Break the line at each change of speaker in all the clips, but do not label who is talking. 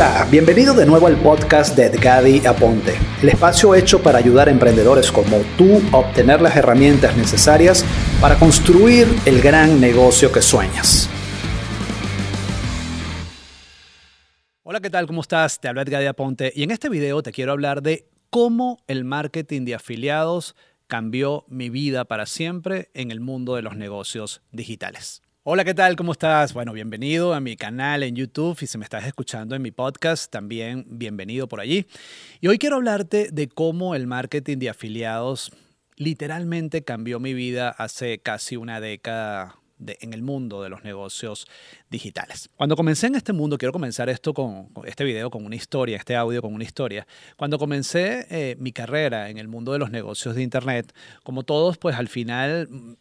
Hola, bienvenido de nuevo al podcast de Edgadi Aponte, el espacio hecho para ayudar a emprendedores como tú a obtener las herramientas necesarias para construir el gran negocio que sueñas. Hola, ¿qué tal? ¿Cómo estás? Te habla Edgadi Aponte y en este video te quiero hablar de cómo el marketing de afiliados cambió mi vida para siempre en el mundo de los negocios digitales. Hola, ¿qué tal? ¿Cómo estás? Bueno, bienvenido a mi canal en YouTube y si me estás escuchando en mi podcast, también bienvenido por allí. Y hoy quiero hablarte de cómo el marketing de afiliados literalmente cambió mi vida hace casi una década en el mundo de los negocios digitales. Cuando comencé en este mundo, quiero comenzar esto con, este video con una historia, este audio con una historia. Cuando comencé eh, mi carrera en el mundo de los negocios de Internet, como todos, pues al final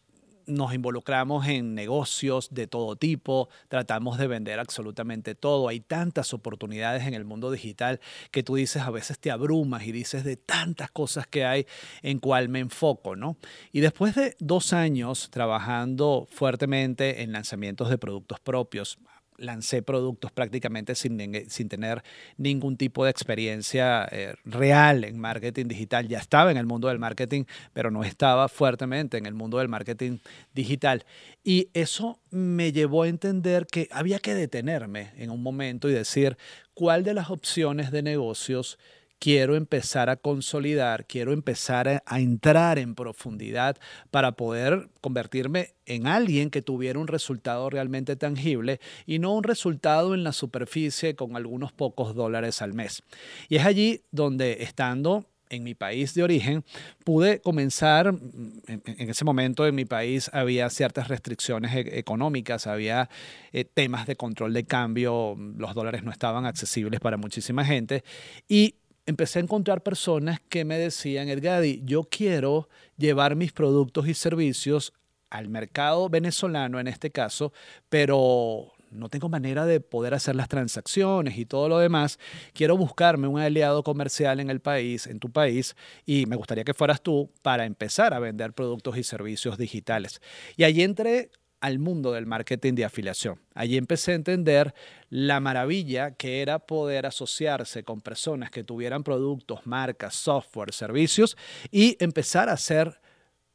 nos involucramos en negocios de todo tipo, tratamos de vender absolutamente todo. Hay tantas oportunidades en el mundo digital que tú dices, a veces te abrumas y dices de tantas cosas que hay en cuál me enfoco, ¿no? Y después de dos años trabajando fuertemente en lanzamientos de productos propios, lancé productos prácticamente sin, sin tener ningún tipo de experiencia eh, real en marketing digital. Ya estaba en el mundo del marketing, pero no estaba fuertemente en el mundo del marketing digital. Y eso me llevó a entender que había que detenerme en un momento y decir cuál de las opciones de negocios quiero empezar a consolidar, quiero empezar a, entrar en profundidad para poder convertirme en alguien que tuviera un resultado realmente tangible y no un resultado en la superficie con algunos pocos dólares al mes. Y es allí donde estando en mi país de origen, pude comenzar, en, ese momento en mi país había ciertas restricciones e, económicas, había eh, temas de control de cambio, los dólares no estaban accesibles para muchísima gente y empecé a encontrar personas que me decían, Edgadi, yo quiero llevar mis productos y servicios al mercado venezolano en este caso, pero no tengo manera de poder hacer las transacciones y todo lo demás. Quiero buscarme un aliado comercial en el país, en tu país, y me gustaría que fueras tú para empezar a vender productos y servicios digitales. Y allí entré al mundo del marketing de afiliación. Allí empecé a entender la maravilla que era poder asociarse con personas que tuvieran productos, marcas, software, servicios y empezar a hacer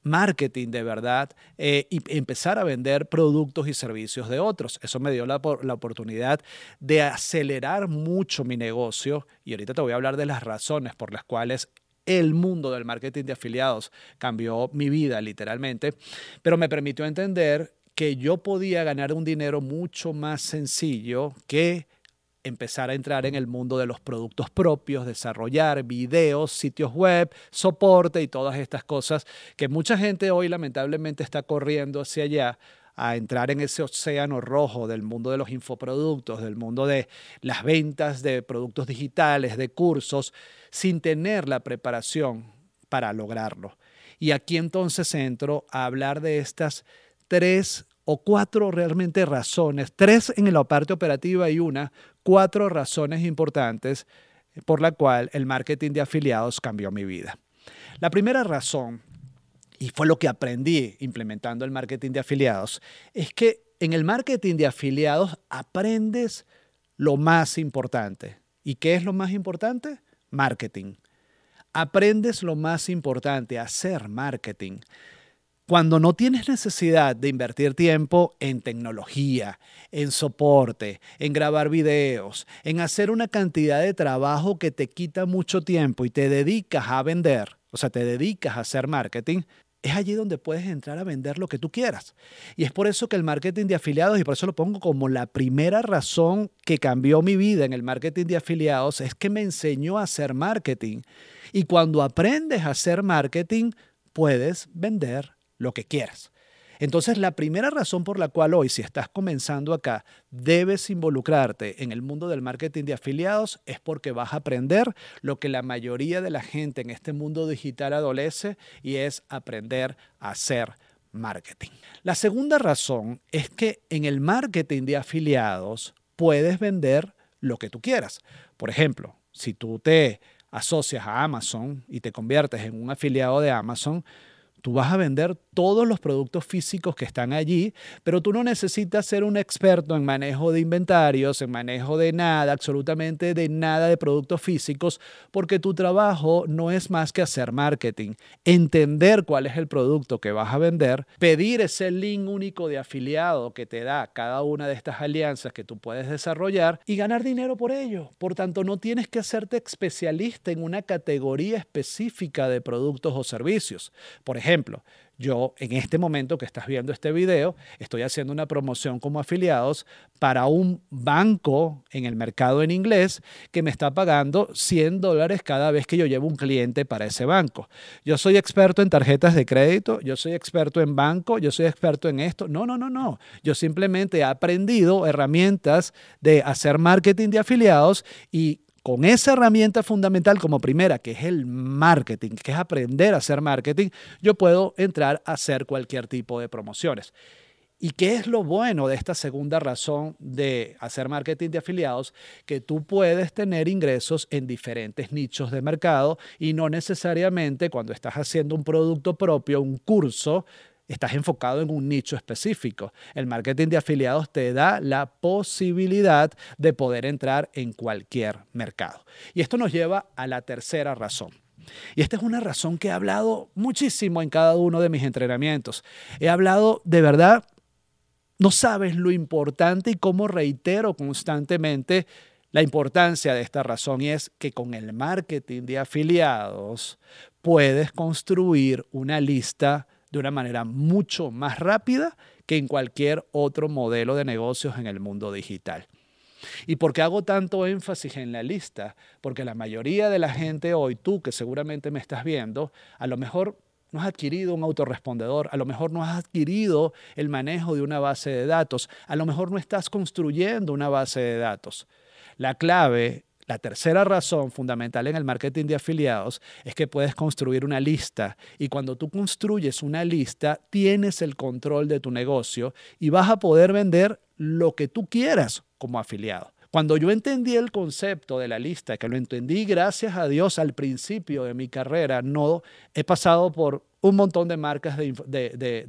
marketing de verdad eh, y empezar a vender productos y servicios de otros. Eso me dio la, la, oportunidad de acelerar mucho mi negocio y ahorita te voy a hablar de las razones por las cuales el mundo del marketing de afiliados cambió mi vida literalmente, pero me permitió entender que yo podía ganar un dinero mucho más sencillo que empezar a entrar en el mundo de los productos propios, desarrollar videos, sitios web, soporte y todas estas cosas que mucha gente hoy lamentablemente está corriendo hacia allá a entrar en ese océano rojo del mundo de los infoproductos, del mundo de las ventas de productos digitales, de cursos, sin tener la preparación para lograrlo. Y aquí entonces entro a hablar de estas tres o cuatro realmente razones, tres en la parte operativa y una, cuatro razones importantes por la cual el marketing de afiliados cambió mi vida. La primera razón, y fue lo que aprendí implementando el marketing de afiliados, es que en el marketing de afiliados aprendes lo más importante. ¿Y qué es lo más importante? Marketing. Aprendes lo más importante, hacer marketing. Cuando no tienes necesidad de invertir tiempo en tecnología, en soporte, en grabar videos, en hacer una cantidad de trabajo que te quita mucho tiempo y te dedicas a vender, o sea, te dedicas a hacer marketing, es allí donde puedes entrar a vender lo que tú quieras. Y es por eso que el marketing de afiliados, y por eso lo pongo como la primera razón que cambió mi vida en el marketing de afiliados, es que me enseñó a hacer marketing. Y cuando aprendes a hacer marketing, puedes vender lo que quieras. Entonces, la primera razón por la cual hoy, si estás comenzando acá, debes involucrarte en el mundo del marketing de afiliados es porque vas a aprender lo que la mayoría de la gente en este mundo digital adolece y es aprender a hacer marketing. La segunda razón es que en el marketing de afiliados puedes vender lo que tú quieras. Por ejemplo, si tú te asocias a Amazon y te conviertes en un afiliado de Amazon, Tú vas a vender todos los productos físicos que están allí, pero tú no necesitas ser un experto en manejo de inventarios, en manejo de nada, absolutamente de nada de productos físicos, porque tu trabajo no es más que hacer marketing, entender cuál es el producto que vas a vender, pedir ese link único de afiliado que te da cada una de estas alianzas que tú puedes desarrollar y ganar dinero por ello. Por tanto, no tienes que hacerte especialista en una categoría específica de productos o servicios. Por ejemplo, yo en este momento que estás viendo este video, estoy haciendo una promoción como afiliados para un banco en el mercado en inglés que me está pagando 100 dólares cada vez que yo llevo un cliente para ese banco. Yo soy experto en tarjetas de crédito, yo soy experto en banco, yo soy experto en esto. No, no, no, no. Yo simplemente he aprendido herramientas de hacer marketing de afiliados y con esa herramienta fundamental como primera, que es el marketing, que es aprender a hacer marketing, yo puedo entrar a hacer cualquier tipo de promociones. ¿Y qué es lo bueno de esta segunda razón de hacer marketing de afiliados? Que tú puedes tener ingresos en diferentes nichos de mercado y no necesariamente cuando estás haciendo un producto propio, un curso, estás enfocado en un nicho específico. El marketing de afiliados te da la posibilidad de poder entrar en cualquier mercado. Y esto nos lleva a la tercera razón. Y esta es una razón que he hablado muchísimo en cada uno de mis entrenamientos. He hablado de verdad, no sabes lo importante y cómo reitero constantemente la importancia de esta razón y es que con el marketing de afiliados puedes construir una lista de una manera mucho más rápida que en cualquier otro modelo de negocios en el mundo digital. ¿Y por qué hago tanto énfasis en la lista? Porque la mayoría de la gente hoy, tú que seguramente me estás viendo, a lo mejor no has adquirido un autorrespondedor, a lo mejor no has adquirido el manejo de una base de datos, a lo mejor no estás construyendo una base de datos. La clave la tercera razón fundamental en el marketing de afiliados es que puedes construir una lista y cuando tú construyes una lista tienes el control de tu negocio y vas a poder vender lo que tú quieras como afiliado. Cuando yo entendí el concepto de la lista, que lo entendí gracias a Dios al principio de mi carrera, no he pasado por un montón de marcas de, de,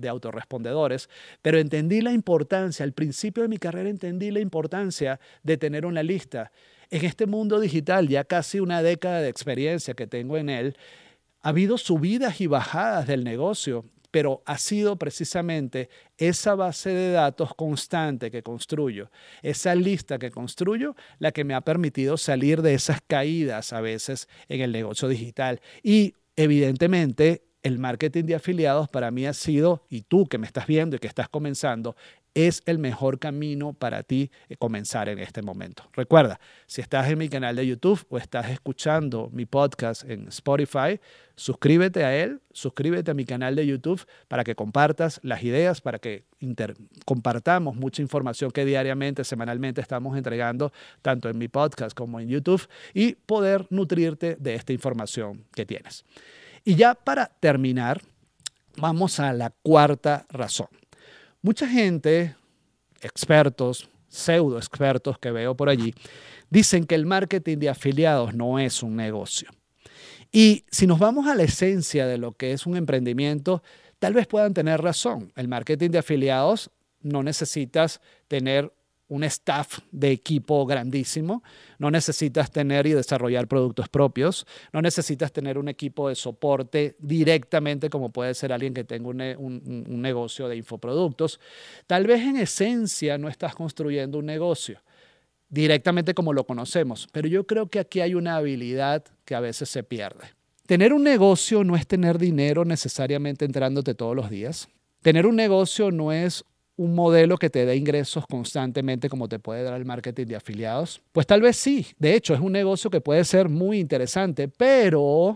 pero entendí la importancia, al principio de mi carrera entendí la importancia de tener una lista en este mundo digital, ya casi una década de experiencia que tengo en él, ha habido subidas y bajadas del negocio, pero ha sido precisamente esa base de datos constante que construyo, esa lista que construyo, la que me ha permitido salir de esas caídas a veces en el negocio digital. Y evidentemente el marketing de afiliados para mí ha sido, y tú que me estás viendo y que estás comenzando, es el mejor camino para ti eh, comenzar en este momento. Recuerda, si estás en mi canal de YouTube o estás escuchando mi podcast en Spotify, suscríbete a él, suscríbete a mi canal de YouTube para que compartas las ideas, para que compartamos mucha información que diariamente, semanalmente estamos entregando, tanto en mi podcast como en YouTube, y poder nutrirte de esta información que tienes. Y ya para terminar, vamos a la cuarta razón. Mucha gente, expertos, pseudo expertos que veo por allí, dicen que el marketing de afiliados no es un negocio. Y si nos vamos a la esencia de lo que es un emprendimiento, tal vez puedan tener razón. El marketing de afiliados no necesitas tener un staff de equipo grandísimo, no necesitas tener y desarrollar productos propios, no necesitas tener un equipo de soporte directamente como puede ser alguien que tenga un, negocio de infoproductos. Tal vez en esencia no estás construyendo un negocio directamente como lo conocemos, pero yo creo que aquí hay una habilidad que a veces se pierde. Tener un negocio no es tener dinero necesariamente entrándote todos los días. Tener un negocio no es un modelo que te dé ingresos constantemente como te puede dar el marketing de afiliados? Pues tal vez sí. De hecho, es un negocio que puede ser muy interesante, pero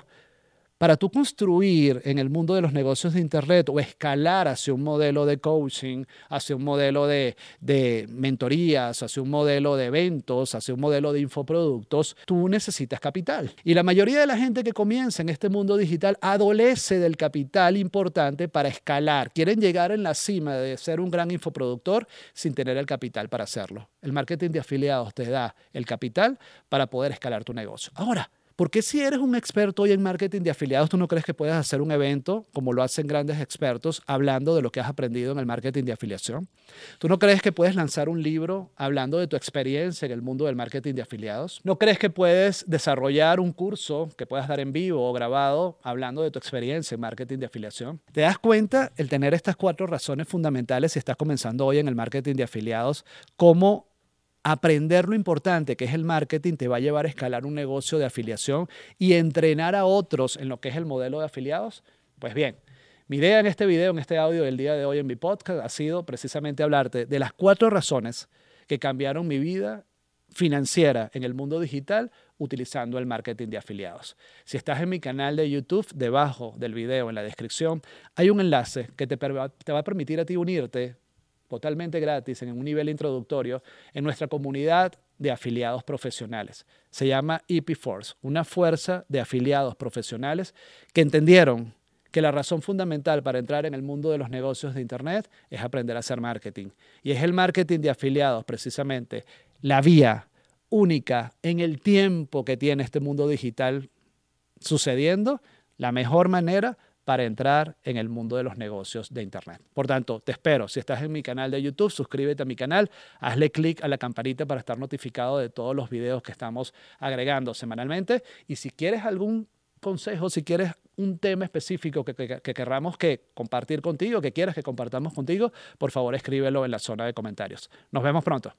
para tú construir en el mundo de los negocios de Internet o escalar hacia un modelo de coaching, hacia un modelo de, mentorías, hacia un modelo de eventos, hacia un modelo de infoproductos, tú necesitas capital. Y la mayoría de la gente que comienza en este mundo digital adolece del capital importante para escalar. Quieren llegar en la cima de ser un gran infoproductor sin tener el capital para hacerlo. El marketing de afiliados te da el capital para poder escalar tu negocio. Ahora, ¿Por qué si eres un experto hoy en marketing de afiliados, tú no crees que puedes hacer un evento como lo hacen grandes expertos hablando de lo que has aprendido en el marketing de afiliación? ¿Tú no crees que puedes lanzar un libro hablando de tu experiencia en el mundo del marketing de afiliados? ¿No crees que puedes desarrollar un curso que puedas dar en vivo o grabado hablando de tu experiencia en marketing de afiliación? ¿Te das cuenta el tener estas cuatro razones fundamentales si estás comenzando hoy en el marketing de afiliados? ¿Cómo aprender lo importante que es el marketing te va a llevar a escalar un negocio de afiliación y entrenar a otros en lo que es el modelo de afiliados? Pues bien, mi idea en este video, en este audio del día de hoy en mi podcast ha sido precisamente hablarte de las cuatro razones que cambiaron mi vida financiera en el mundo digital utilizando el marketing de afiliados. Si estás en mi canal de YouTube, debajo del video, en la descripción, hay un enlace que te, te va a permitir a ti unirte totalmente gratis en un nivel introductorio en nuestra comunidad de afiliados profesionales. Se llama EP Force, una fuerza de afiliados profesionales que entendieron que la razón fundamental para entrar en el mundo de los negocios de Internet es aprender a hacer marketing. Y es el marketing de afiliados precisamente la vía única en el tiempo que tiene este mundo digital sucediendo, la mejor manera para entrar en el mundo de los negocios de Internet. Por tanto, te espero. Si estás en mi canal de YouTube, suscríbete a mi canal, hazle clic a la campanita para estar notificado de todos los videos que estamos agregando semanalmente. Y si quieres algún consejo, si quieres un tema específico que, que, querramos que compartir contigo, que quieras que compartamos contigo, por favor escríbelo en la zona de comentarios. Nos vemos pronto.